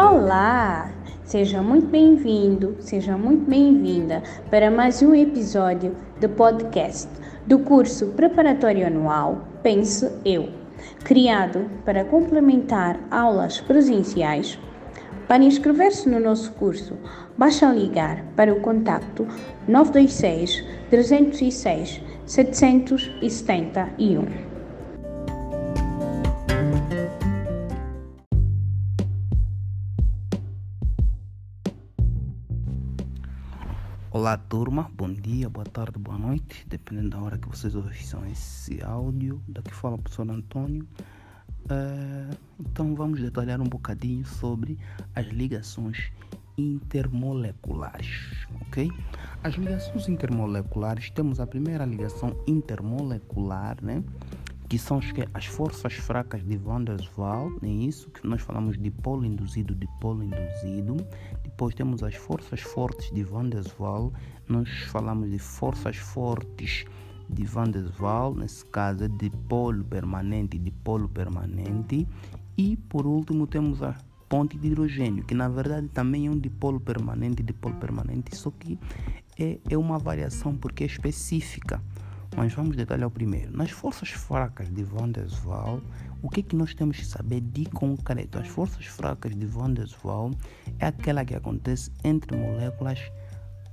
Olá! Seja muito bem-vindo, seja muito bem-vinda para mais um episódio do podcast do curso preparatório anual Pense Eu, criado para complementar aulas presenciais. Para inscrever-se no nosso curso, basta ligar para o contacto 926 306 771. Olá turma, bom dia, boa tarde, boa noite, dependendo da hora que vocês ouçam esse áudio. Daqui fala o professor Antônio. Uh, então vamos detalhar um bocadinho sobre as ligações intermoleculares, ok? As ligações intermoleculares, temos a primeira ligação intermolecular, né? que são as forças fracas de Van der Waals, é isso que nós falamos de polo induzido, de polo induzido. Depois temos as forças fortes de Van der Waals, nós falamos de forças fortes de Van der Waals, nesse caso é de polo permanente, de polo permanente. E por último temos a ponte de hidrogênio, que na verdade também é um dipolo permanente, dipolo permanente, só que é, é uma variação porque é específica. Mas vamos detalhar o primeiro. Nas forças fracas de Van der Waals, o que, que nós temos que saber de concreto? As forças fracas de Van der Waals é aquela que acontece entre moléculas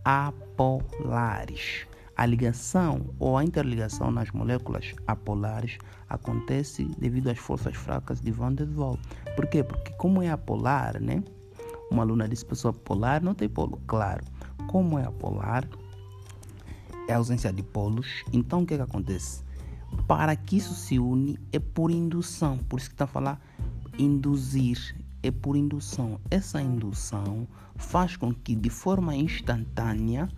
apolares. A ligação ou a interligação nas moléculas apolares acontece devido às forças fracas de Van der Waals. Por quê? Porque como é apolar, né? Uma aluna disse pessoa polar não tem polo. Claro, como é apolar, é ausência de polos. Então o que, que acontece? Para que isso se une é por indução. Por isso que está a falar induzir. É por indução. Essa indução faz com que de forma instantânea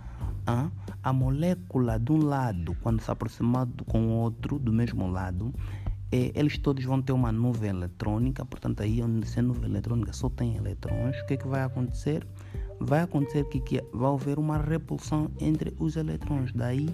a, molécula de um lado, quando se aproximar com o outro do mesmo lado, é, eles todos vão ter uma nuvem eletrônica, portanto aí onde se nuvem eletrônica só tem eletrões, o que, é que vai acontecer? vai acontecer que, que vai haver uma repulsão entre os eletrões. Daí,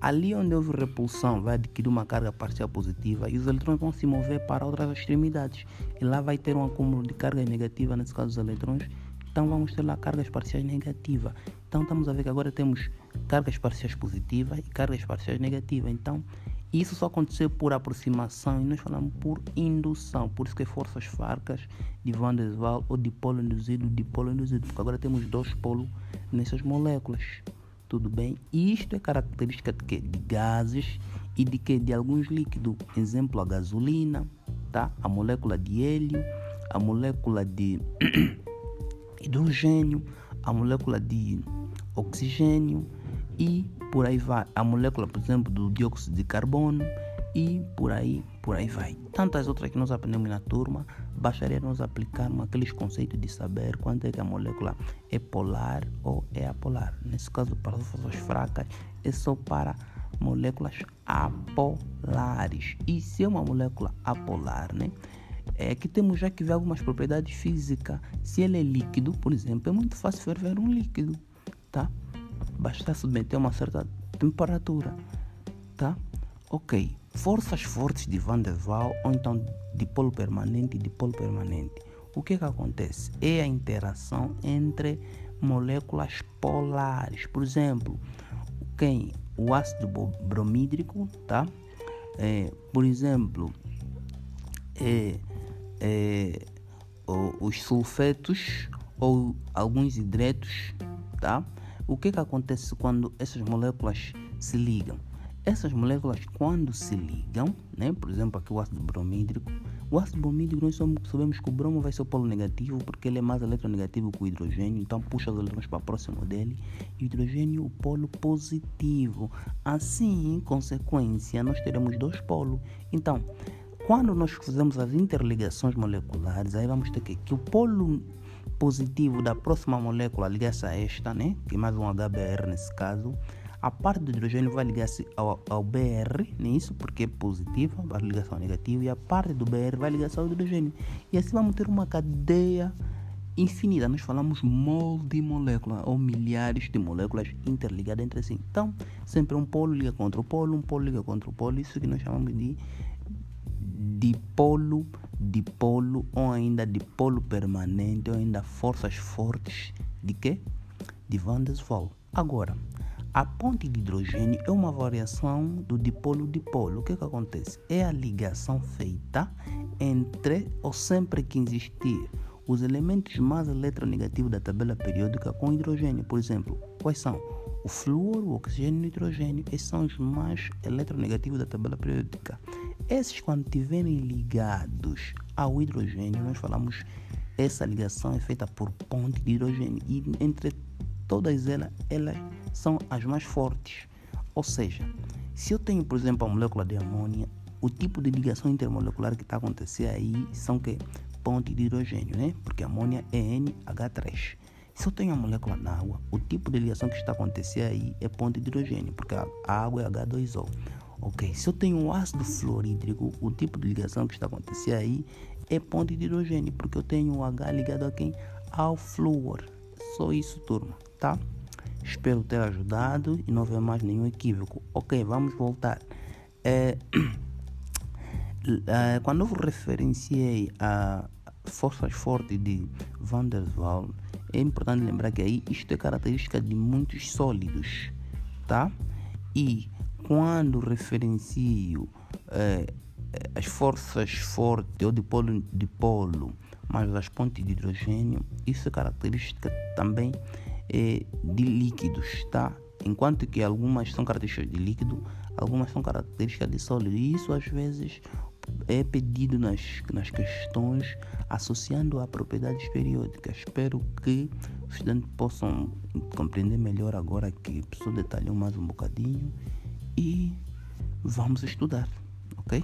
ali onde houve repulsão, vai adquirir uma carga parcial positiva e os eletrões vão se mover para outras extremidades. E lá vai ter um acúmulo de carga negativa, nesse caso os eletrões. Então vamos ter lá cargas parciais negativas. Então estamos a ver que agora temos cargas parciais positivas e cargas parciais negativas. Então isso só aconteceu por aproximação e nós falamos por indução. Por isso que forças fracas de Van der Waals ou dipolo induzido, dipolo induzido. Porque agora temos dois polos nessas moléculas. Tudo bem? Isto é característica de, quê? de gases e de que de alguns líquidos. Exemplo, a gasolina, tá? a molécula de hélio, a molécula de hidrogênio, a molécula de oxigênio e por aí vai. A molécula, por exemplo, do dióxido de carbono e por aí, por aí vai. Tantas outras que nós aprendemos na turma, bastaria nós aplicarmos aqueles conceitos de saber quanto é que a molécula é polar ou é apolar. Nesse caso, para as forças fracas, é só para moléculas apolares. E se é uma molécula apolar, né? É que temos já que ver algumas propriedades físicas. Se ele é líquido, por exemplo, é muito fácil ferver um líquido, tá? basta submeter a uma certa temperatura, tá? Ok, forças fortes de Van der Waals ou então de polo permanente e de polo permanente. O que que acontece? É a interação entre moléculas polares. Por exemplo, quem o ácido bromídrico, tá? É, por exemplo, é, é, os sulfetos ou alguns hidretos, tá? O que, que acontece quando essas moléculas se ligam? Essas moléculas, quando se ligam, né, por exemplo, aqui o ácido bromídrico, o ácido bromídrico nós sabemos que o bromo vai ser o polo negativo porque ele é mais eletronegativo que o hidrogênio, então puxa os elétrons para próximo dele, e o hidrogênio o polo positivo. Assim, em consequência, nós teremos dois polos. Então, quando nós fazemos as interligações moleculares, aí vamos ter que, que o polo positivo da próxima molécula ligar-se a esta, né? que é mais um HBr nesse caso, a parte do hidrogênio vai ligar-se ao, ao, BR, nisso, né? porque é positiva, vai ligar-se ao negativo, e a parte do BR vai ligar-se ao hidrogênio. E assim vamos ter uma cadeia infinita. Nós falamos mol de molécula, ou milhares de moléculas interligadas entre si. Então, sempre um polo liga contra o polo, um polo liga contra o polo, isso que nós chamamos de dipolo dipolo ou ainda dipolo permanente ou ainda forças fortes de quê? De Van der Waals. Agora, a ponte de hidrogênio é uma variação do dipolo-dipolo. O que, que acontece? É a ligação feita entre, ou sempre que existir, os elementos mais eletronegativos da tabela periódica com hidrogênio. Por exemplo, quais são? O flúor, o oxigênio e o nitrogênio. Esses são os mais eletronegativos da tabela periódica. Esses, quando estiverem ligados ao hidrogênio, nós falamos essa ligação é feita por ponte de hidrogênio. E entre todas elas, elas são as mais fortes. Ou seja, se eu tenho, por exemplo, a molécula de amônia, o tipo de ligação intermolecular que está acontecendo aí são que ponte de hidrogênio, né? Porque amônia é NH3. Se eu tenho a molécula na água, o tipo de ligação que está acontecendo aí é ponte de hidrogênio, porque a água é H2O. Ok, se eu tenho o ácido fluorídrico, o tipo de ligação que está acontecendo aí é ponte de hidrogênio, porque eu tenho o H ligado a quem? Ao flúor. Só isso, turma, tá? Espero ter ajudado e não haver mais nenhum equívoco. Ok, vamos voltar. É, é, quando eu referenciei a forças fortes de Van der Waals, é importante lembrar que aí isto é característica de muitos sólidos, tá? E quando referencio é, as forças fortes ou de polo, de polo, mas as pontes de hidrogênio, isso é característica também é, de líquidos, tá? Enquanto que algumas são características de líquido, algumas são características de sólido. E isso às vezes é pedido nas, nas questões associando a propriedades periódicas. Espero que os estudantes possam compreender melhor agora que a pessoa detalhou mais um bocadinho e vamos estudar, ok?